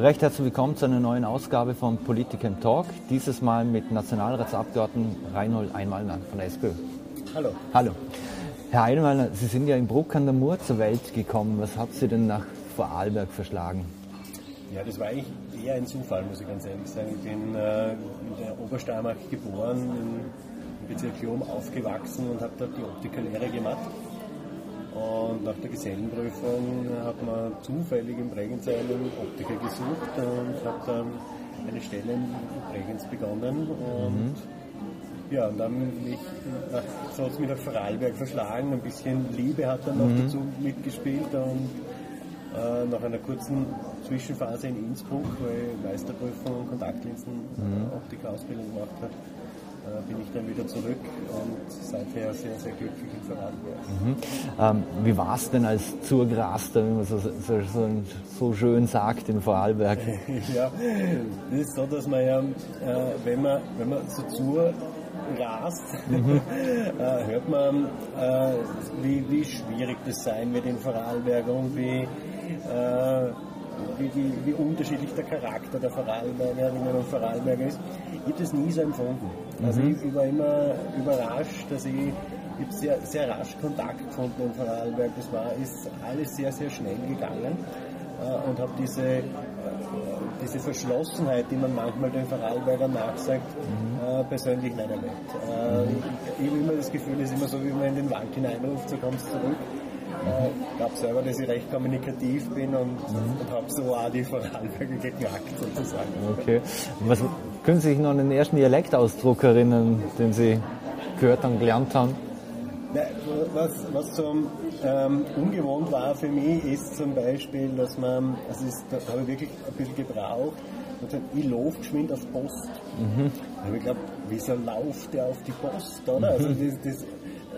Recht herzlich willkommen zu einer neuen Ausgabe von Politik im Talk. Dieses Mal mit Nationalratsabgeordneten Reinhold Einmalner von der SPÖ. Hallo. Hallo. Herr Einmalner, Sie sind ja in Bruck an der Mur zur Welt gekommen. Was hat Sie denn nach Vorarlberg verschlagen? Ja, das war eigentlich eher ein Zufall, muss ich ganz ehrlich sagen. Ich bin äh, in der Obersteiermark geboren, im Bezirk Lom aufgewachsen und habe dort die Optikerlehre gemacht. Und nach der Gesellenprüfung hat man zufällig in Bregenz einen Optiker gesucht und habe dann eine Stelle in Bregenz begonnen. Und mhm. ja, und dann mich, nach, so hat es mich nach Vorarlberg verschlagen. Ein bisschen Liebe hat dann noch mhm. dazu mitgespielt und äh, nach einer kurzen Zwischenphase in Innsbruck, weil ich Meisterprüfung und Kontaktlinsen mhm. Optikausbildung gemacht habe äh, bin ich dann wieder zurück und seither sehr, sehr glücklich in Vorarlberg. Mhm. Ähm, wie war es denn als Zurgraster, wie man so, so, so, so, schön sagt in Vorarlberg? ja, das ist so, dass man ja, äh, wenn, man, wenn man so zur rast, mhm. äh, hört man, äh, wie, wie schwierig das sein wird in Vorarlberg und wie äh, wie, wie, wie, unterschiedlich der Charakter der Vorarlbergerinnen und Vorarlberger ist. Ich habe das nie so empfunden. Also mhm. ich, war immer überrascht, dass ich, ich habe sehr, sehr rasch Kontakt gefunden in Vorarlberg. Das war, ist alles sehr, sehr schnell gegangen äh, und habe diese, äh, diese Verschlossenheit, die man manchmal den Vorarlbergern nachsagt, mhm. äh, persönlich nicht erlebt. Mhm. ich, ich habe immer das Gefühl, es ist immer so, wie man in den Wald hineinruft, so kommst du zurück. Ich glaube selber, dass ich recht kommunikativ bin und, mhm. und habe so auch die Vorarlberger geknackt sozusagen. Okay. Was, können Sie sich noch an den ersten Dialektausdruck erinnern, den Sie gehört und gelernt haben? Was, was so ähm, ungewohnt war für mich, ist zum Beispiel, dass man, also das, da habe ich wirklich ein bisschen gebraucht, und ich laufe geschwind auf Post. Mhm. Da habe ich geglaubt, wieso lauft der auf die Post, oder? Mhm. Also das, das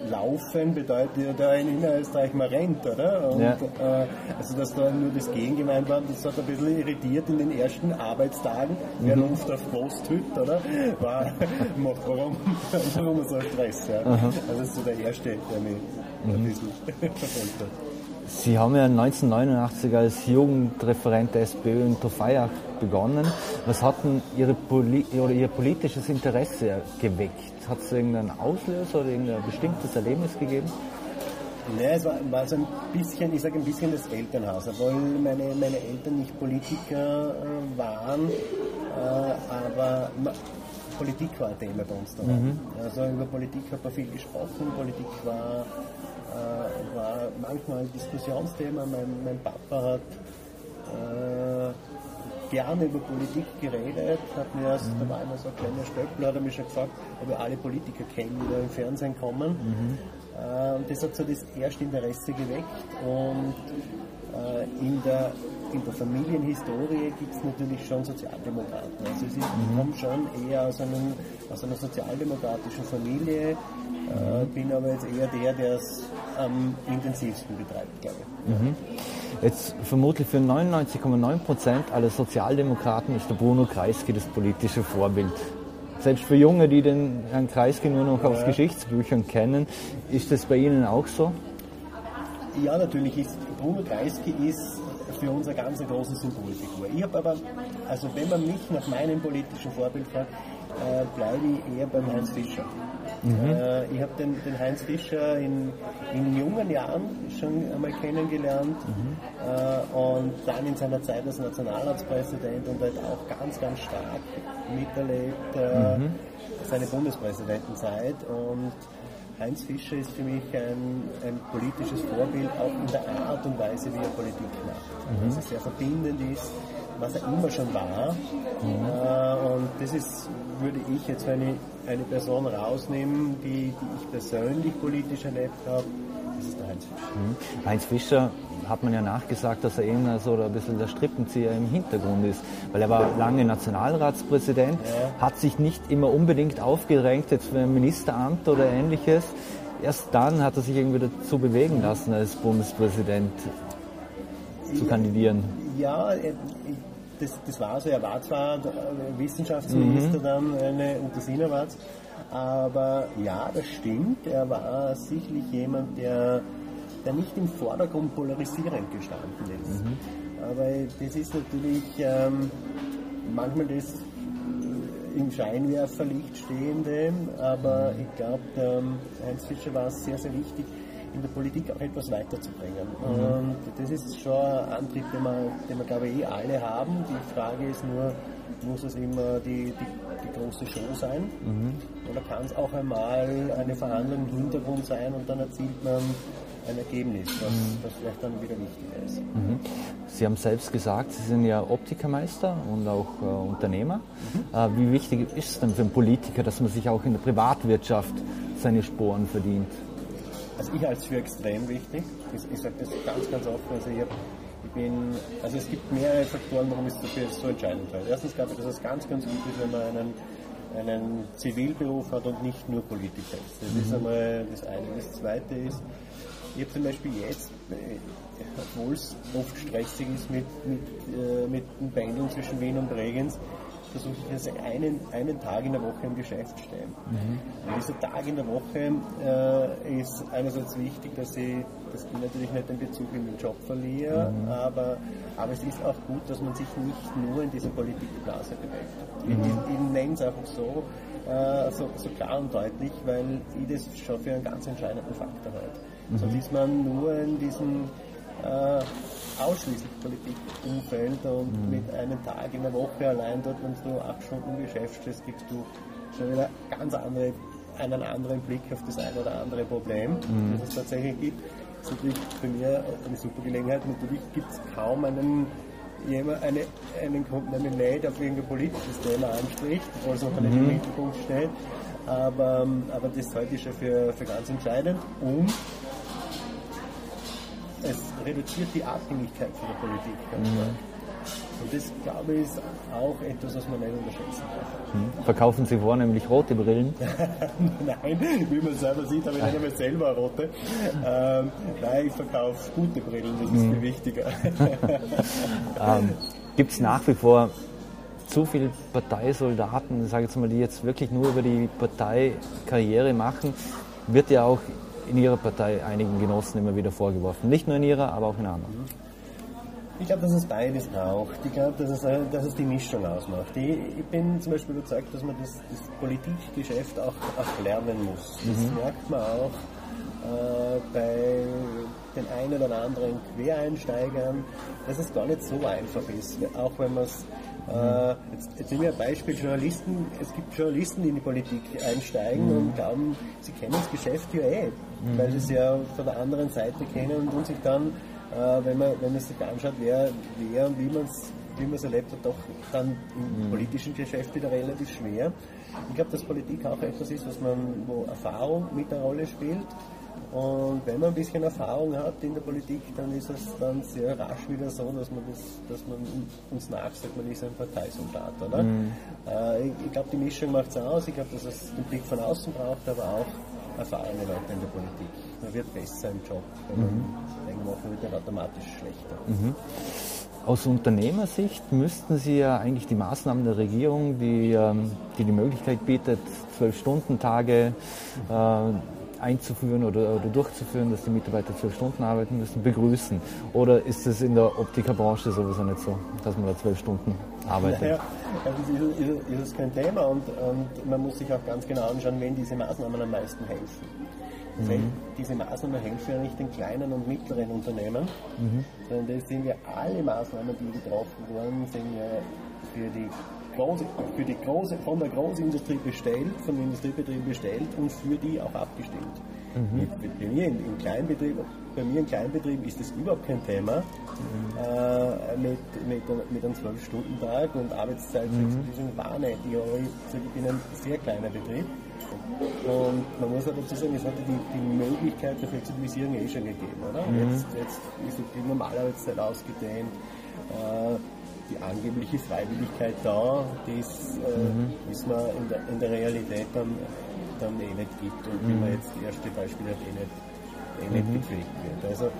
Laufen bedeutet ja da in Innerösterreich, man rennt, oder? Und, ja. äh, also, dass da nur das Gehen gemeint war, das hat ein bisschen irritiert in den ersten Arbeitstagen. Mhm. Wer Luft auf Posthüt, oder? War, warum, warum so Stress, ja? Also, das ist so der erste, der mich mhm. ein bisschen verfolgt hat. Sie haben ja 1989 als Jugendreferent der SPÖ in Trofeiach begonnen. Was hat denn Ihre Poli Ihr politisches Interesse geweckt? Hat es irgendeinen Auslöser oder irgendein bestimmtes Erlebnis gegeben? Nein, es war, war so ein bisschen, ich sage ein bisschen das Elternhaus, obwohl meine, meine Eltern nicht Politiker äh, waren, äh, aber Politik war ein Thema bei uns da. Mhm. Also über Politik hat man viel gesprochen, Politik war äh, war manchmal ein Diskussionsthema. Mein, mein Papa hat äh, gerne über Politik geredet, hat mir erst, mhm. da war immer so ein kleiner Stöckler, hat er mir schon gefragt, ob ich alle Politiker kenne, die da im Fernsehen kommen. Mhm. Äh, und das hat so das erste Interesse geweckt und äh, in der in der Familienhistorie gibt es natürlich schon Sozialdemokraten. Also ich mhm. komme schon eher aus, einem, aus einer sozialdemokratischen Familie, äh, bin aber jetzt eher der, der es am intensivsten betreibt, glaube ich. Mhm. Jetzt vermutlich für 99,9 Prozent aller Sozialdemokraten ist der Bruno Kreisky das politische Vorbild. Selbst für Junge, die den Herrn Kreisky nur noch ja. aus Geschichtsbüchern kennen, ist das bei Ihnen auch so? Ja, natürlich ist Bruno Kreisky ist für uns eine ganz große Symbolfigur. Ich habe aber, also wenn man mich nach meinem politischen Vorbild fragt, äh, bleibe ich eher beim Heinz Fischer. Mhm. Äh, ich habe den, den, Heinz Fischer in, in, jungen Jahren schon einmal kennengelernt mhm. äh, und dann in seiner Zeit als Nationalratspräsident und halt auch ganz, ganz stark miterlebt äh, mhm. seine Bundespräsidentenzeit und Heinz Fischer ist für mich ein, ein, politisches Vorbild, auch in der Art und Weise, wie er Politik macht. Mhm. Also sehr verbindend ist, was er immer schon war. Mhm. Äh, und das ist, würde ich jetzt, ich eine Person rausnehmen, die, die ich persönlich politisch erlebt habe, das ist der Heinz Fischer. Mhm. Heinz Fischer hat man ja nachgesagt, dass er eher so ein bisschen der Strippenzieher im Hintergrund ist, weil er war lange Nationalratspräsident, hat sich nicht immer unbedingt aufgedrängt jetzt für ein Ministeramt oder ähnliches. Erst dann hat er sich irgendwie dazu bewegen lassen, als Bundespräsident zu kandidieren. Ja, das, das war so. Er war zwar Wissenschaftsminister mhm. dann eine, unter Sinowatz, aber ja, das stimmt. Er war sicherlich jemand, der, der nicht im Vordergrund polarisierend gestanden ist. Mhm. aber das ist natürlich ähm, manchmal das im Scheinwerferlicht stehende, aber ich glaube, ähm, Heinz Fischer war es sehr, sehr wichtig, in der Politik auch etwas weiterzubringen. Mhm. Und das ist schon ein Antrieb, den wir, den wir glaube ich eh alle haben. Die Frage ist nur, muss es immer die, die, die große Show sein? Mhm. Oder kann es auch einmal eine Verhandlung im Hintergrund sein und dann erzielt man ein Ergebnis, was, mhm. was vielleicht dann wieder wichtiger ist. Mhm. Sie haben selbst gesagt, Sie sind ja Optikermeister und auch äh, Unternehmer. Mhm. Äh, wie wichtig ist es denn für einen Politiker, dass man sich auch in der Privatwirtschaft seine Sporen verdient? Also ich halte es für extrem wichtig. Ich, ich sage das ganz, ganz offen. Also ich, hab, ich, bin, also es gibt mehrere Faktoren, warum ich dafür so entscheidend halte. Erstens glaube ich, dass es ganz, ganz gut ist, wenn man einen, einen Zivilberuf hat und nicht nur Politiker ist. Das mhm. ist einmal das eine. Das zweite ist, ich habe zum Beispiel jetzt, äh, obwohl es oft stressig ist mit, mit, äh, mit dem Pendeln zwischen Wien und Bregenz, versuche ich also einen, einen Tag in der Woche im Geschäft stehen. Mhm. Und dieser Tag in der Woche äh, ist einerseits wichtig, dass ich, dass ich natürlich nicht den Bezug in den Job verliere, mhm. aber, aber es ist auch gut, dass man sich nicht nur in dieser Politikblase bewegt. Mhm. Ich, ich, nenne es einfach so, äh, so, so, klar und deutlich, weil ich das schon für einen ganz entscheidenden Faktor halte. Mhm. Sonst ist man nur in diesem äh, ausschließlich Politikumfeld und mhm. mit einem Tag in der Woche allein dort, wenn du acht Stunden im Geschäft stehst, kriegst du schon wieder ganz andere, einen anderen Blick auf das eine oder andere Problem, mhm. das es tatsächlich gibt. Das ist natürlich für mich eine super Gelegenheit. Natürlich gibt es kaum einen jemand eine, einen nicht auf irgendein politisches Thema anspricht, obwohl es im mhm. Mittelpunkt steht. Aber, aber das halte ich schon für, für ganz entscheidend. Und es reduziert die Abhängigkeit von der Politik ganz mhm. stark. Und das, glaube ich, ist auch etwas, was man nicht unterschätzen darf. Mhm. Verkaufen Sie vornehmlich rote Brillen? nein, wie man selber sieht, habe ich nicht einmal selber rote. Ähm, nein, ich verkaufe gute Brillen, das ist mhm. viel wichtiger. ähm, Gibt es nach wie vor zu viele Parteisoldaten, sage ich jetzt mal, die jetzt wirklich nur über die Partei Karriere machen? Wird ja auch in Ihrer Partei einigen Genossen immer wieder vorgeworfen. Nicht nur in Ihrer, aber auch in anderen. Ich glaube, dass es beides braucht. Ich glaube, dass es, dass es die Mischung ausmacht. Ich, ich, bin zum Beispiel überzeugt, dass man das, das Politikgeschäft auch, auch lernen muss. Das mhm. merkt man auch äh, bei den einen oder anderen Quereinsteigern, dass es gar nicht so einfach ist, auch wenn man es äh, jetzt, jetzt nehmen wir ein Beispiel Journalisten. Es gibt Journalisten, die in die Politik einsteigen mhm. und glauben, sie kennen das Geschäft ja eh, mhm. weil sie es ja von der anderen Seite kennen und sich dann, äh, wenn, man, wenn man sich anschaut, wer, wer und wie man es wie man es erlebt hat, doch dann im mhm. politischen Geschäft wieder relativ schwer. Ich glaube, dass Politik auch etwas ist, was man, wo Erfahrung mit einer Rolle spielt und wenn man ein bisschen Erfahrung hat in der Politik, dann ist es dann sehr rasch wieder so, dass man, das, dass man uns nachsagt, man ist ein Parteisoldat. Oder? Mhm. Äh, ich, ich glaube, die Mischung macht es aus. Ich glaube, dass es den Blick von außen braucht, aber auch erfahrene Leute in der Politik. Man wird besser im Job. Wenn man mhm. machen wird, dann automatisch schlechter. Mhm. Aus Unternehmersicht müssten Sie ja eigentlich die Maßnahmen der Regierung, die ähm, die, die Möglichkeit bietet, Zwölf-Stunden-Tage, äh, einzuführen oder, oder, durchzuführen, dass die Mitarbeiter zwölf Stunden arbeiten müssen, begrüßen? Oder ist es in der Optikerbranche sowieso nicht so, dass man da zwölf Stunden arbeitet? Naja, also ist, ist, ist es kein Thema und, und, man muss sich auch ganz genau anschauen, wenn diese Maßnahmen am meisten helfen. Mhm. Diese Maßnahmen helfen ja nicht den kleinen und mittleren Unternehmen, mhm. sondern das sind ja alle Maßnahmen, die getroffen wurden, sind ja für die große, für die große, von der Großindustrie bestellt, von den Industriebetrieben bestellt und für die auch abgestimmt. Mhm. Bei, mir in, in Kleinbetrieb, bei mir in Kleinbetrieben ist das überhaupt kein Thema mhm. äh, mit, mit, mit einem 12-Stunden-Tag und Arbeitszeitflexibilisierung mhm. war nicht. Ich, ich bin ein sehr kleiner Betrieb und man muss aber dazu sagen, es hatte die, die Möglichkeit der Flexibilisierung eh schon gegeben. Oder? Mhm. Jetzt, jetzt ist die Normalarbeitszeit ausgedehnt. Äh, die angebliche Freiwilligkeit da, die es, äh, mhm. in der, in der Realität dann, dann eh nicht gibt und mhm. wie man jetzt die erste Beispiele hat, eh nicht, eh nicht mhm. gepflegt wird. Also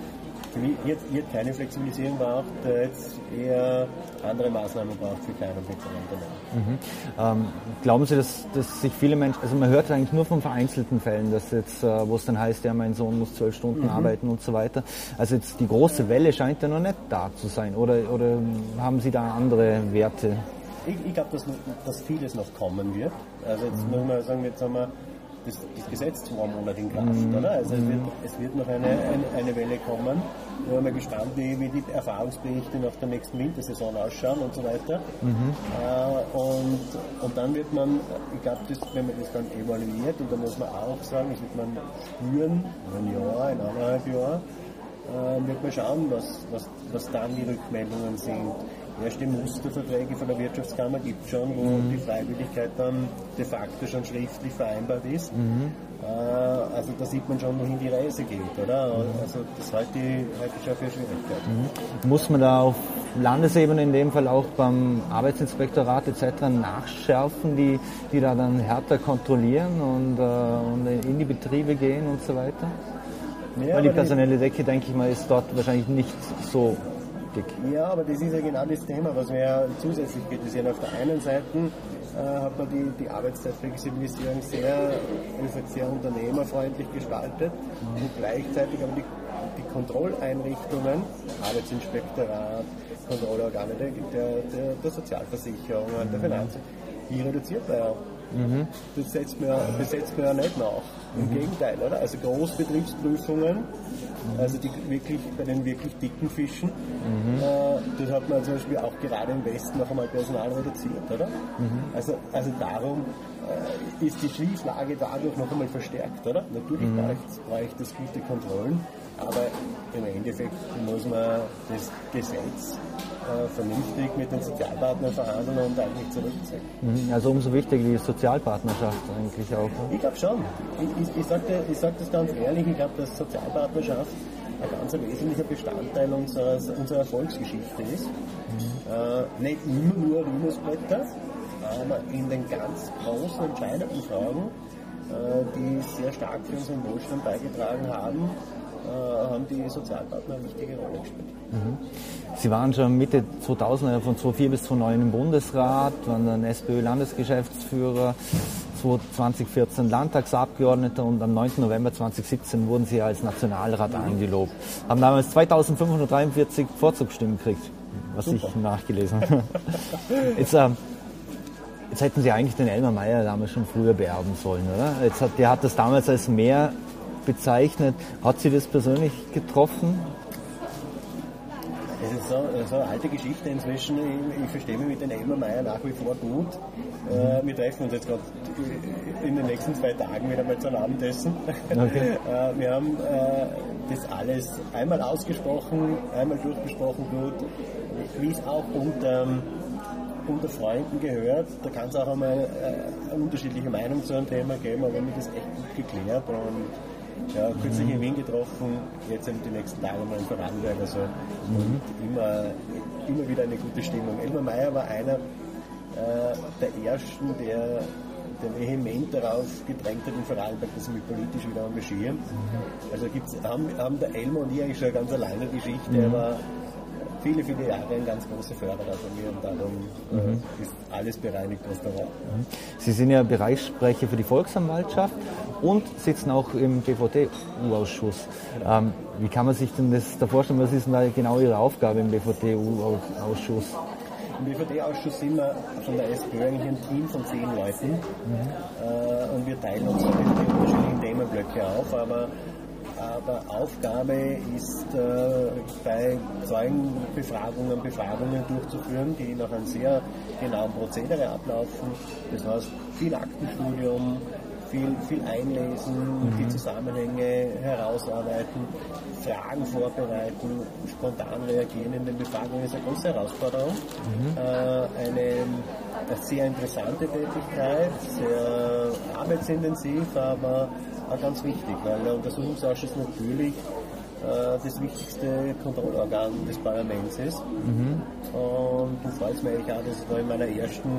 jetzt, jetzt keine Flexibilisierung braucht, jetzt eher andere Maßnahmen braucht für kleine und mittlere Unternehmen. Mhm. Ähm, glauben Sie, dass, dass sich viele Menschen, also man hört eigentlich nur von vereinzelten Fällen, dass jetzt, äh, wo es dann heißt, ja, mein Sohn muss zwölf Stunden mhm. arbeiten und so weiter. Also jetzt die große Welle scheint ja noch nicht da zu sein. Oder, oder haben Sie da andere Werte? Ich, ich glaube, dass, dass vieles noch kommen wird. Also jetzt mhm. muss man sagen, jetzt haben wir das, das Gesetz zwei Monate in Kraft, mhm. oder? Also es, wird, es wird noch eine, eine, eine Welle kommen. Wir haben ja gespannt, wie, wie die Erfahrungsberichte nach der nächsten Wintersaison ausschauen und so weiter. Mhm. Äh, und, und dann wird man, ich glaube, wenn man das dann evaluiert, und dann muss man auch sagen, das wird man spüren, in ein Jahr, in eineinhalb Jahren, äh, wird man schauen, was, was, was dann die Rückmeldungen sind erste Musterverträge von der Wirtschaftskammer gibt es schon, wo mhm. die Freiwilligkeit dann de facto schon schriftlich vereinbart ist. Mhm. Äh, also da sieht man schon, wohin die Reise geht, oder? Mhm. Also das halte ich, halte ich schon für Schwierigkeit. Mhm. Muss man da auf Landesebene in dem Fall auch beim Arbeitsinspektorat etc. nachschärfen, die, die da dann härter kontrollieren und, äh, und in die Betriebe gehen und so weiter? Ja, Weil die personelle Decke, denke ich mal, ist dort wahrscheinlich nicht so dick. Ja, aber das ist ja genau das Thema, was wir ja zusätzlich kritisieren. Auf der einen Seite äh, hat man die, die Arbeitszeitflexibilisierung sehr, sehr unternehmerfreundlich gestaltet und gleichzeitig aber die, die Kontrolleinrichtungen, Arbeitsinspektorat, Kontrollorgane der, der, der Sozialversicherung, der. Finanzen, die reduziert man ja. Mhm. Das, setzt man, das setzt man ja nicht nach. Im mhm. Gegenteil, oder? Also Großbetriebsprüfungen also die wirklich bei den wirklich dicken Fischen. Mhm. Äh, das hat man zum Beispiel auch gerade im Westen noch einmal Personal reduziert, oder? Mhm. Also, also darum äh, ist die Schieflage dadurch noch einmal verstärkt, oder? Natürlich mhm. braucht es gute Kontrollen, aber im Endeffekt muss man das Gesetz vernünftig mit den Sozialpartnern verhandeln und eigentlich zurückziehen. Mhm, also umso wichtiger die Sozialpartnerschaft eigentlich auch. Ich glaube schon. Ich, ich, ich sage sag das ganz ehrlich, ich glaube, dass Sozialpartnerschaft ein ganz wesentlicher Bestandteil unserer, unserer Erfolgsgeschichte ist. Mhm. Äh, nicht immer nur Ruhmesblätter, aber in den ganz großen, entscheidenden Fragen, äh, die sehr stark für unseren Wohlstand beigetragen haben, äh, haben die Sozialpartner eine wichtige Rolle gespielt. Mhm. Sie waren schon Mitte 2000, von 2004 bis 2009 im Bundesrat, waren dann SPÖ-Landesgeschäftsführer, 2014 Landtagsabgeordneter und am 9. November 2017 wurden Sie als Nationalrat eingelobt. Haben damals 2543 Vorzugsstimmen gekriegt, was Super. ich nachgelesen habe. Jetzt, äh, jetzt hätten Sie eigentlich den Elmar Meyer damals schon früher beerben sollen, oder? Jetzt hat, der hat das damals als mehr bezeichnet. Hat Sie das persönlich getroffen? Das ist so, so eine alte Geschichte inzwischen. Ich, ich verstehe mich mit den Elmar Meyer nach wie vor gut. Äh, wir treffen uns jetzt gerade in den nächsten zwei Tagen wieder mal zum Abendessen. Okay. äh, wir haben äh, das alles einmal ausgesprochen, einmal durchgesprochen gut, wie es auch unter, unter Freunden gehört. Da kann es auch einmal äh, eine unterschiedliche Meinung zu einem Thema geben, aber wir haben das echt gut geklärt und ja, kürzlich in Wien getroffen, jetzt eben die nächsten Tage mal in Vorarlberg. Also mhm. immer, immer wieder eine gute Stimmung. Elmar Meyer war einer äh, der ersten, der, der vehement darauf gedrängt hat in Vorarlberg, dass ich mich politisch wieder engagiere. Also gibt's, haben, haben der Elmar und ich eigentlich schon eine ganz alleine Geschichte. Mhm. Er war viele, viele Jahre ein ganz großer Förderer von mir und darum äh, mhm. ist alles bereinigt, was da war. Mhm. Sie sind ja Bereichssprecher für die Volksanwaltschaft und sitzen auch im BVT-U-Ausschuss. Ähm, wie kann man sich denn das da vorstellen? Was ist denn da genau Ihre Aufgabe im BVT-U-Ausschuss? Im BVT-Ausschuss sind wir von der SPÖ eigentlich ein Team von zehn Leuten mhm. äh, und wir teilen uns die unterschiedlichen Themenblöcke auf, aber aber Aufgabe ist äh, bei Zeugenbefragungen Befragungen durchzuführen, die nach einem sehr genauen Prozedere ablaufen. Das heißt viel Aktenstudium, viel, viel einlesen, mhm. die Zusammenhänge herausarbeiten, Fragen vorbereiten, spontan reagieren in den Befragungen ist eine große Herausforderung. Mhm. Äh, eine, eine sehr interessante Tätigkeit, sehr arbeitsintensiv, aber auch ganz wichtig, weil der Untersuchungsausschuss natürlich das wichtigste Kontrollorgan des Parlaments ist. Mhm. Und du freust mich eigentlich auch, dass ich da in meiner ersten,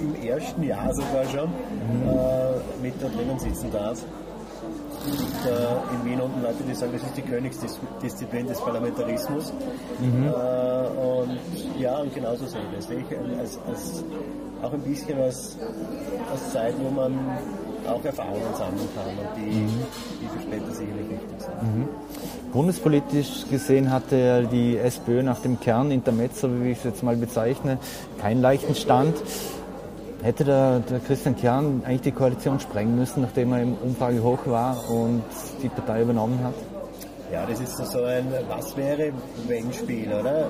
im ersten Jahr sogar schon mhm. äh, mit da drinnen sitzen darf. gibt äh, in Wien unten Leute, die sagen, das ist die Königsdisziplin des Parlamentarismus. Mhm. Äh, und ja, und genauso sehe ich das. Sehe ich als, als, auch ein bisschen als, als Zeit, wo man auch Erfahrungen sammeln kann und die, mhm. die für später sicherlich wichtig sind. Bundespolitisch gesehen hatte die SPÖ nach dem Kern Intermezzo, wie ich es jetzt mal bezeichne, keinen leichten Stand. Hätte der, der, Christian Kern eigentlich die Koalition sprengen müssen, nachdem er im Umfrage hoch war und die Partei übernommen hat? Ja, das ist so ein Was wäre, wenn Spiel, oder?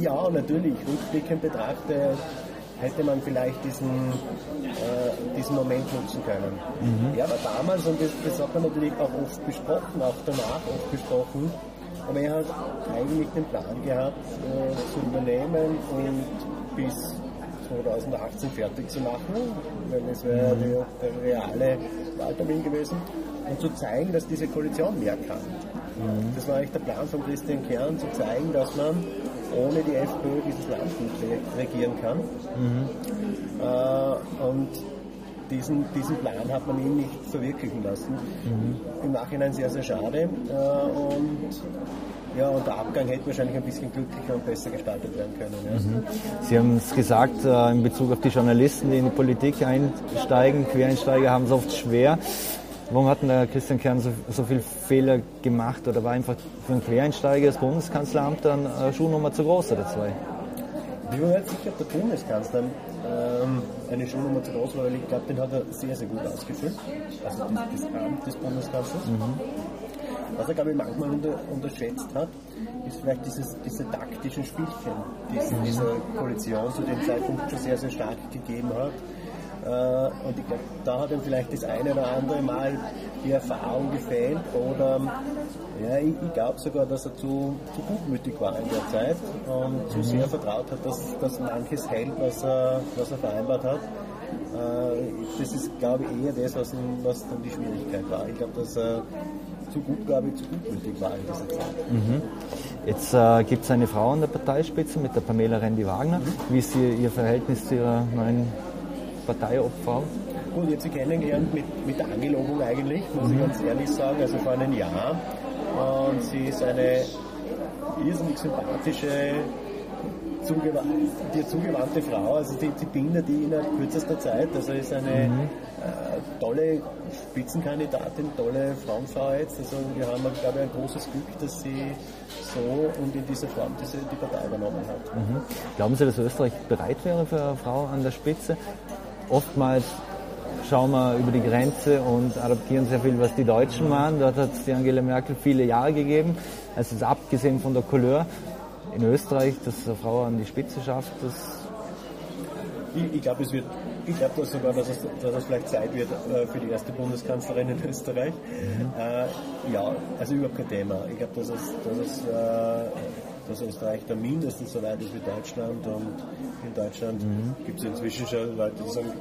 Ja, natürlich. Rückblickend betrachtet hätte man vielleicht diesen, äh, diesen Moment nutzen können. Mhm. Ja, aber damals, und das, das, hat man natürlich auch oft besprochen, auch danach oft besprochen, aber er hat eigentlich den Plan gehabt, äh, zu übernehmen und bis 2018 fertig zu machen, weil es wäre mhm. der, der reale Wahltermin gewesen, und zu zeigen, dass diese Koalition mehr kann. Mhm. Das war eigentlich der Plan von Christian Kern, zu zeigen, dass man ohne die FPÖ dieses Land nicht regieren kann. Mhm. Äh, und diesen, diesen Plan hat man ihm nicht verwirklichen lassen. Mhm. Im Nachhinein sehr, sehr schade. Äh, und ja, und der Abgang hätte wahrscheinlich ein bisschen glücklicher und besser gestaltet werden können. Ja. Mhm. Sie haben es gesagt, äh, in Bezug auf die Journalisten, die in die Politik einsteigen, Quereinsteiger haben es oft schwer. Warum hat denn der Christian Kern so, so viele Fehler gemacht oder war einfach für einen Quereinsteiger das Bundeskanzleramt dann eine Schuhnummer zu groß oder zwei? Ich bin mir nicht sicher, ob der Bundeskanzler ähm, eine Schuhnummer zu groß war, weil ich glaube, den hat er sehr, sehr gut ausgefüllt. Also das, das Amt des Bundeskanzlers. Mhm. Was er, glaube ich, manchmal unter, unterschätzt hat, ist vielleicht dieses, diese taktischen Spielchen, die es in dieser Koalition zu dem Zeitpunkt schon sehr, sehr stark gegeben hat äh, und ich glaube, da hat ihm vielleicht das eine oder andere Mal die Erfahrung gefehlt oder ja, ich, ich glaube sogar, dass er zu, zu gutmütig war in der Zeit und zu sehr vertraut hat, dass, dass manches hält, was er, was er vereinbart hat. Äh, das ist, glaube ich, eher das, was, was dann die Schwierigkeit war. Ich glaube, dass er zu gut, glaube ich, zu gutmütig war in dieser Zeit. Mhm. Jetzt äh, gibt es eine Frau an der Parteispitze mit der Pamela Rendi-Wagner. Mhm. Wie ist ihr, ihr Verhältnis zu ihrer neuen Parteiopfer? Gut, sie kennengelernt mit, mit der Angelobung eigentlich, muss mhm. ich ganz ehrlich sagen, also vor einem Jahr. Und sie ist eine irrsinnig sympathische, dir zugewandte Frau, also die, die bildet die innerhalb kürzester Zeit, also ist eine mhm. äh, tolle Spitzenkandidatin, tolle Frauenfrau jetzt, also wir haben, glaube ich, ein großes Glück, dass sie so und in dieser Form diese, die Partei übernommen hat. Mhm. Glauben Sie, dass Österreich bereit wäre für eine Frau an der Spitze? Oftmals schauen wir über die Grenze und adaptieren sehr viel, was die Deutschen machen. Dort hat es die Angela Merkel viele Jahre gegeben. Also ist abgesehen von der Couleur in Österreich, dass eine Frau an die Spitze schafft, das ich, ich glaube, es wird, ich glaube sogar, dass es, dass es vielleicht Zeit wird äh, für die erste Bundeskanzlerin in Österreich. Mhm. Äh, ja, also überhaupt kein Thema. Ich glaube, dass es, dass es äh, dass Österreich da mindestens so weit ist wie Deutschland und in Deutschland mhm. gibt es inzwischen schon Leute, die sagen,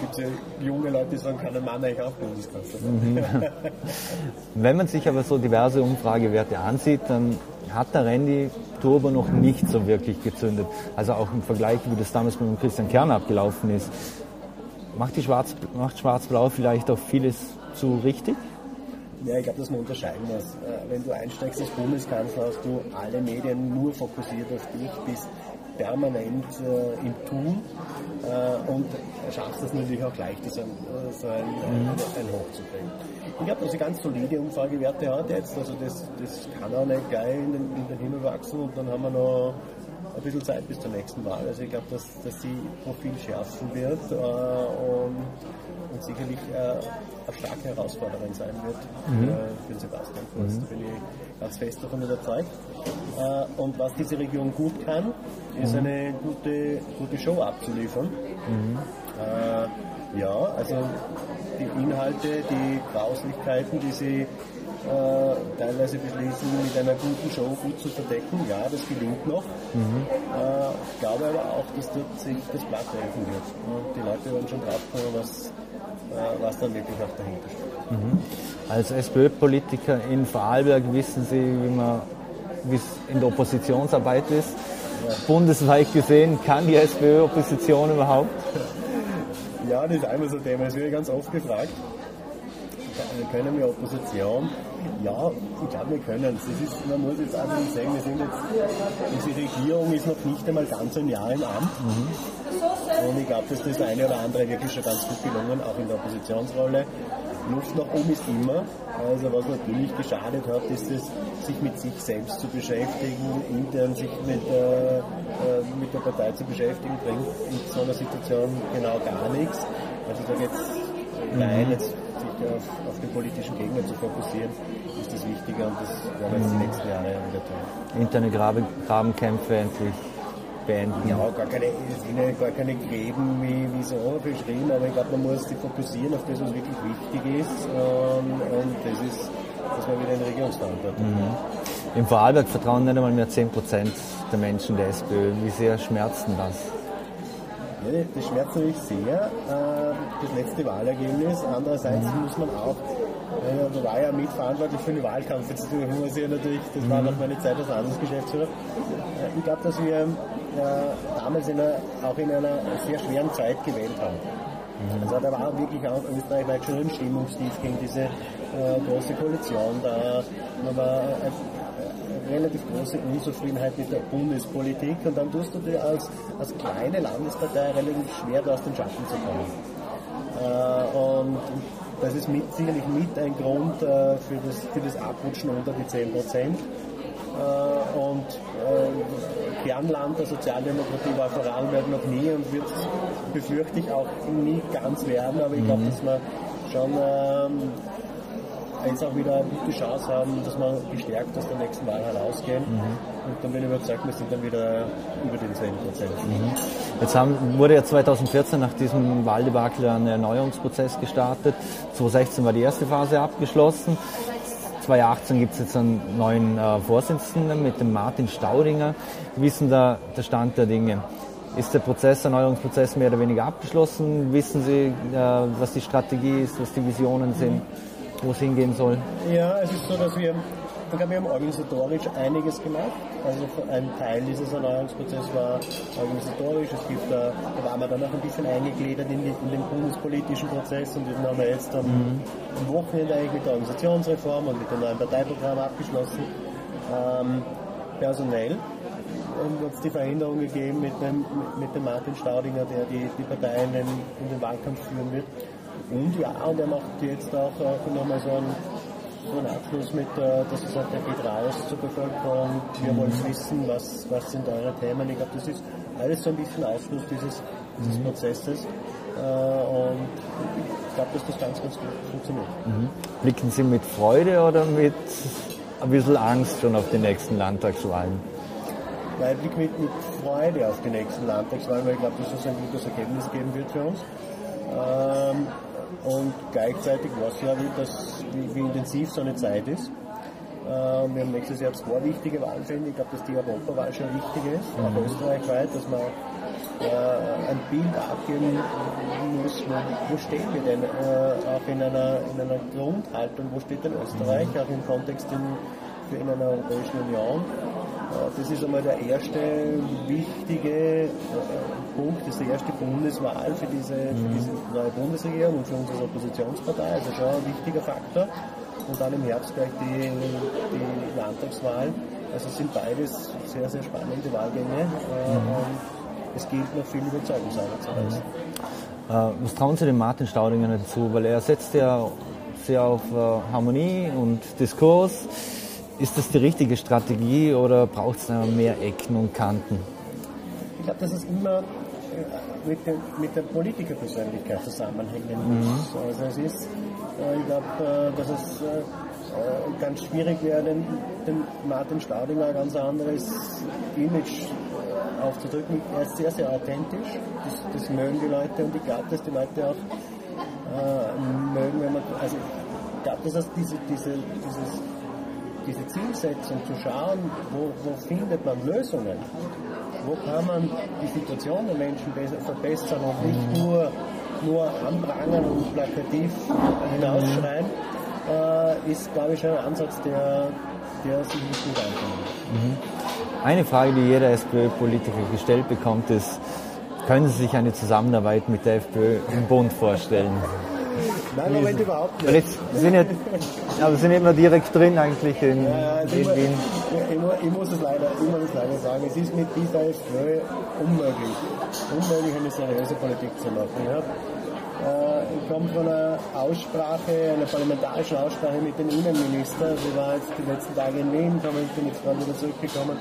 gibt es ja junge Leute, die sagen, kann ein Mann eigentlich auch Bundeskanzler sein. Mhm. Wenn man sich aber so diverse Umfragewerte ansieht, dann hat der Randy Turbo noch nicht so wirklich gezündet. Also auch im Vergleich, wie das damals mit Christian Kern abgelaufen ist. Macht, die Schwarz, macht Schwarz-Blau vielleicht auch vieles zu richtig? Ja, ich glaube, dass man unterscheiden muss. Äh, wenn du einsteigst als Bundeskanzler, hast du alle Medien nur fokussiert auf dich, bist permanent äh, im Tun äh, und schaffst es natürlich auch leicht, so ein, so ein, mhm. ein Hoch zu bringen. Ich glaube, dass sie ganz solide Umfragewerte hat jetzt, also das, das kann auch nicht geil in den, in den Himmel wachsen und dann haben wir noch ein bisschen Zeit bis zur nächsten Wahl. Also ich glaube, dass, dass sie Profil schärfen wird äh, und, und sicherlich äh, eine starke Herausforderin sein wird mhm. für, für den Sebastian Kurz. Mhm. Da bin ich ganz fest davon überzeugt. Äh, und was diese Region gut kann, ist mhm. eine gute, gute Show abzuliefern. Mhm. Äh, ja, also die Inhalte, die Grauslichkeiten, die sie äh, teilweise beschließen, mit einer guten Show gut zu verdecken. Ja, das gelingt noch. Mhm. Äh, ich glaube aber auch, dass dort sich das Blatt helfen wird. Und die Leute werden schon draufkommen, was, äh, was dann wirklich auch dahinter steht. Mhm. Als SPÖ-Politiker in Vorarlberg wissen Sie, wie man wie es in der Oppositionsarbeit ist. Ja. Bundesweit gesehen, kann die SPÖ Opposition überhaupt? Ja, das ist einmal so ein Thema, das wird ganz oft gefragt. können wir Opposition? Ja, ich glaube, wir können es. Man muss jetzt einfach sagen, wir sind jetzt, diese Regierung ist noch nicht einmal ganz ein Jahr im Amt. Mhm. Und ich glaube, dass das eine oder andere wirklich schon ganz gut gelungen, auch in der Oppositionsrolle. Luft nach oben ist immer. Also was natürlich geschadet hat, ist es, sich mit sich selbst zu beschäftigen, intern sich mit, äh, mit der Partei zu beschäftigen, bringt in so einer Situation genau gar nichts. Also da geht es rein, jetzt sich auf, auf, den politischen Gegner zu fokussieren, ist das Wichtige und das werden wir jetzt die nächsten Jahre wieder tun. Interne Grabenkämpfe endlich beenden. Ja, gar keine, gar keine Gräben wie, wie so beschrieben, aber ich glaube, man muss sich fokussieren auf das, was wirklich wichtig ist ähm, und das ist, dass man wieder in Regierungsverantwortung mhm. Im Vorarlberg vertrauen nicht einmal mehr 10% der Menschen der SPÖ. Wie sehr schmerzt denn das? Ja, das schmerzt natürlich sehr, äh, das letzte Wahlergebnis. Andererseits mhm. muss man auch äh, war ja mitverantwortlich für den Wahlkampf. Jetzt muss ich natürlich, das war noch meine Zeit als Landesgeschäftsführer. Äh, ich glaube, dass wir äh, damals in einer, auch in einer sehr schweren Zeit gewählt haben. Mhm. Also da war wirklich auch Österreich schon ein Stimmungstief gegen diese äh, große Koalition da. Man war äh, relativ große Unzufriedenheit mit der Bundespolitik und dann tust du dir als, als kleine Landespartei relativ schwer, da aus den Schatten zu kommen. Äh, und das ist mit, sicherlich mit ein Grund äh, für, das, für das Abrutschen unter die 10 Prozent. Äh, und äh, Kernland der Sozialdemokratie war Vorarlberg noch nie und wird befürchte ich auch nie ganz werden, aber ich glaube, mhm. dass man schon ähm, jetzt auch wieder eine gute Chance haben, dass wir gestärkt aus der nächsten Wahl herausgehen. Mhm. Und dann bin ich überzeugt, wir sind dann wieder über den 10 Prozent. Mhm. Jetzt haben, wurde ja 2014 nach diesem Wahldebakel ein Erneuerungsprozess gestartet. 2016 war die erste Phase abgeschlossen. 2018 gibt es jetzt einen neuen äh, Vorsitzenden mit dem Martin Staudinger. Wie ist denn da der Stand der Dinge? Ist der Prozess, der Erneuerungsprozess mehr oder weniger abgeschlossen? Wissen Sie, äh, was die Strategie ist, was die Visionen sind? Wo es hingehen soll? Ja, es ist so, dass wir, ich glaube, wir haben organisatorisch einiges gemacht. Also ein Teil dieses Erneuerungsprozesses war organisatorisch. Es gibt da, da waren wir dann auch ein bisschen eingegliedert in, die, in den bundespolitischen Prozess und den haben wir jetzt am, mhm. am Wochenende eigentlich mit der Organisationsreform und mit dem neuen Parteiprogramm abgeschlossen. Ähm, personell und hat es die Veränderung gegeben mit dem, mit dem Martin Staudinger, der die, die Partei in den, in den Wahlkampf führen wird. Und ja, und er macht jetzt auch äh, nochmal so einen, so einen Abschluss mit, äh, dass er sagt, er geht raus zur Bevölkerung, wir mhm. wollen wissen, was, was sind eure Themen. Ich glaube, das ist alles so ein bisschen Ausfluss dieses, dieses mhm. Prozesses. Äh, und ich glaube, dass das ganz, ganz gut funktioniert. Mhm. Blicken Sie mit Freude oder mit ein bisschen Angst schon auf die nächsten Landtagswahlen? Nein, ich blicke mit, mit Freude auf die nächsten Landtagswahlen, weil ich glaube, dass es ein gutes Ergebnis geben wird für uns. Ähm, und gleichzeitig weiß ich ja, wie, das, wie, wie intensiv so eine Zeit ist. Äh, wir haben nächstes Jahr zwei wichtige Wahlen Ich glaube, dass die Europawahl schon wichtig ist, mhm. auch österreichweit, dass man äh, ein Bild abgeben muss, wo, wo stehen wir denn äh, auch in einer, in einer Grundhaltung, wo steht denn Österreich, auch im Kontext in, in einer Europäischen Union. Das ist einmal der erste wichtige äh, Punkt, das ist die erste Bundeswahl für diese, für diese neue Bundesregierung und für uns als Oppositionspartei, also schon ein wichtiger Faktor. Und dann im Herbst gleich die, die Landtagswahl. Also es sind beides sehr, sehr spannende Wahlgänge äh, mhm. es gilt noch viel Überzeugungsarbeit zu leisten. Mhm. Was trauen Sie dem Martin Staudinger dazu? Weil er setzt ja sehr auf Harmonie und Diskurs. Ist das die richtige Strategie oder braucht es mehr Ecken und Kanten? Ich glaube, dass es immer äh, mit, dem, mit der Politikerpersönlichkeit zusammenhängen muss. Mhm. Also es ist, äh, ich glaube, äh, dass es ganz schwierig wäre, den, den Martin Staudinger ein ganz anderes Image aufzudrücken. Er ist sehr, sehr authentisch. Das, das mögen die Leute und ich glaube, dass die Leute auch äh, mögen, wenn man, also ich glaube, dass es diese, diese, dieses diese Zielsetzung zu schauen, wo, wo findet man Lösungen, wo kann man die Situation der Menschen verbessern und nicht nur, nur anprangern und plakativ hinausschreien, äh, ist, glaube ich, ein Ansatz, der, der sich nicht gut ankommt. Mhm. Eine Frage, die jeder SPÖ-Politiker gestellt bekommt, ist, können Sie sich eine Zusammenarbeit mit der FPÖ im Bund vorstellen? Nein, Wie Moment überhaupt nicht. jetzt sind ja, aber sind immer direkt drin eigentlich in, Ja, in Wien. ich, ich, muss es leider, ich muss es leider sagen, es ist mit dieser FPÖ unmöglich, unmöglich eine seriöse Politik zu machen. Ich, hab, äh, ich komme von einer Aussprache, einer parlamentarischen Aussprache mit dem Innenminister. Sie war jetzt die letzten Tage in Wien, komme- ich bin jetzt gerade wieder zurückgekommen.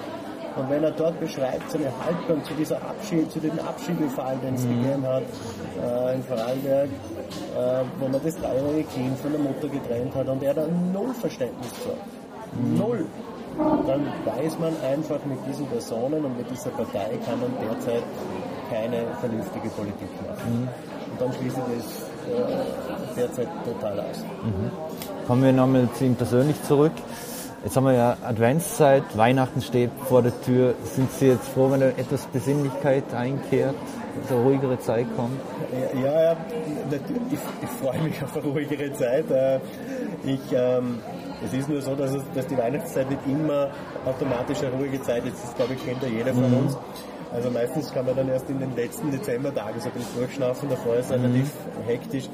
Und wenn er dort beschreibt, seine Haltung zu dieser Abschied, zu dem Abschiedefall, den es gegeben hat äh, in Vorarlberg, äh, wo man das dreijährige Kind von der Mutter getrennt hat und er da null Verständnis hat. Null. Dann weiß man einfach, mit diesen Personen und mit dieser Partei kann man derzeit keine vernünftige Politik machen. Und dann schließe ich das äh, derzeit total aus. Kommen wir nochmal zu ihm persönlich zurück. Jetzt haben wir ja Adventszeit, Weihnachten steht vor der Tür. Sind Sie jetzt froh, wenn etwas Besinnlichkeit einkehrt, so eine ruhigere Zeit kommt? Ja, ja, natürlich, ich, ich freue mich auf eine ruhigere Zeit. Äh, Ich, ähm, es ist nur so, dass, es, dass die Weihnachtszeit nicht immer automatisch eine ruhige Zeit ist. Das, glaube ich, kennt ja jeder von uns. Also meistens kann man dann erst in den letzten Dezembertagen so ein bisschen durchschnaufen. Davor ist es relativ hektisch.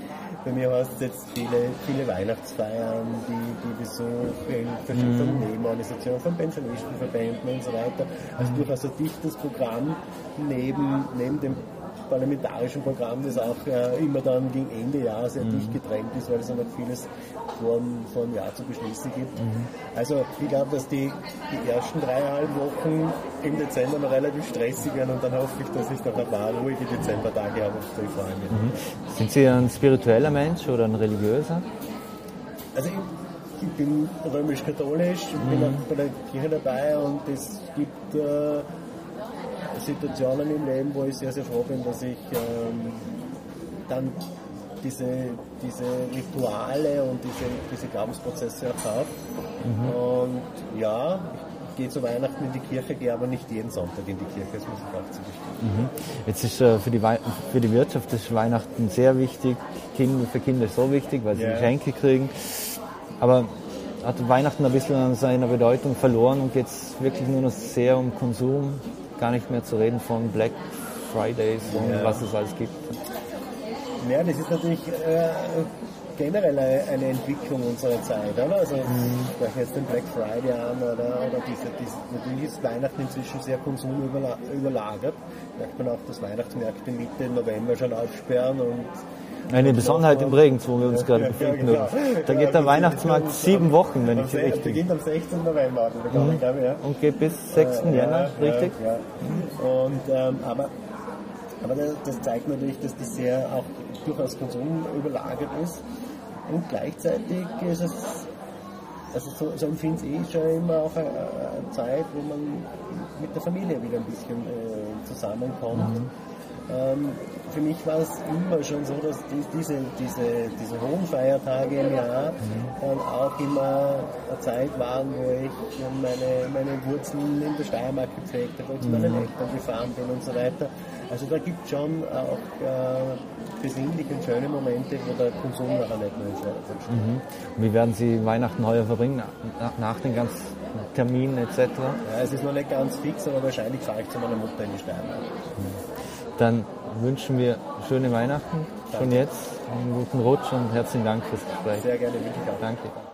Bei mir heißt es jetzt viele, viele Weihnachtsfeiern, die, die Besuche in verschiedenen Nebenorganisationen, von Pensionistenverbänden und so weiter. Also durchaus ein dichtes Programm neben, neben dem parlamentarischen Programm, das auch äh, immer dann gegen Ende Jahr sehr dicht getrennt ist, weil es ja noch vieles vor, vor dem Jahr zu beschließen gibt. Also ich glaube, dass die, die ersten dreieinhalb Wochen im Dezember noch relativ stressig werden und dann hoffe ich, dass ich noch ein paar ruhige Dezembertage habe, auf die ich freue mich. Sind Sie ein spiritueller Mensch oder ein religiöser? Also ich, ich bin römisch-katholisch, bin auch bei der Kirche dabei und es gibt äh, Situationen im Leben, wo ich sehr, sehr froh bin, dass ich ähm, dann diese, diese Rituale und diese, diese Glaubensprozesse auch habe. Und ja, ich gehe zu Weihnachten in die Kirche, gehe aber nicht jeden Sonntag in die Kirche, das muss ich auch zugestehen. Jetzt ist äh, für die, Wei für die Wirtschaft ist Weihnachten sehr wichtig. Kinder, für Kinder so wichtig, weil sie Ja. Geschenke kriegen. Aber hat Weihnachten ein bisschen an seiner Bedeutung verloren und geht es wirklich nur noch sehr um Konsum, gar nicht mehr zu reden von Black Fridays und Ja. was es alles gibt. Ja, das ist natürlich äh, generell eine, Entwicklung unserer Zeit, oder? Also ich spreche jetzt den Black Friday an oder, oder diese, diese, natürlich ist Weihnachten inzwischen sehr konsumüberla- überlagert. Merkt man auch, dass Weihnachtsmärkte Mitte November schon aufsperren und Eine Besonderheit in Bregenz, wo wir uns gerade Ja, befinden. genau. Da geht der Weihnachtsmarkt sieben Wochen, wenn ich se- richtig beginnt am 16. November, man begonnen, glaube ich, ja. Und geht bis 6. Äh, Jänner, ja, richtig? Ja, ja. Und, ähm, aber aber das, das zeigt natürlich, dass das sehr auch durchaus konsumüberlagert ist. Und gleichzeitig ist es, also so, so empfinde ich schon immer auch eine, eine Zeit, wo man mit der Familie wieder ein bisschen äh, zusammenkommt. Ähm, für mich war es immer schon so, dass die, diese, diese, diese hohen Feiertage im Jahr dann auch immer eine Zeit waren, wo ich meine, meine Wurzeln in der Steiermark gepflegt habe, wo ich zu meinen Eltern gefahren bin und so weiter. Also da gibt es schon auch äh, besinnliche und schöne Momente, wo der Konsum nachher nicht mehr Vordergrund steht. Mhm. Wie werden Sie Weihnachten heuer verbringen, nach, nach den ganzen Terminen etc.? Ja, es ist noch nicht ganz fix, aber wahrscheinlich fahre ich zu meiner Mutter in die Steiermark. Dann wünschen wir schöne Weihnachten schon Danke. jetzt, einen guten Rutsch und herzlichen Dank fürs Gespräch. Sehr gerne, wirklich auch. Danke.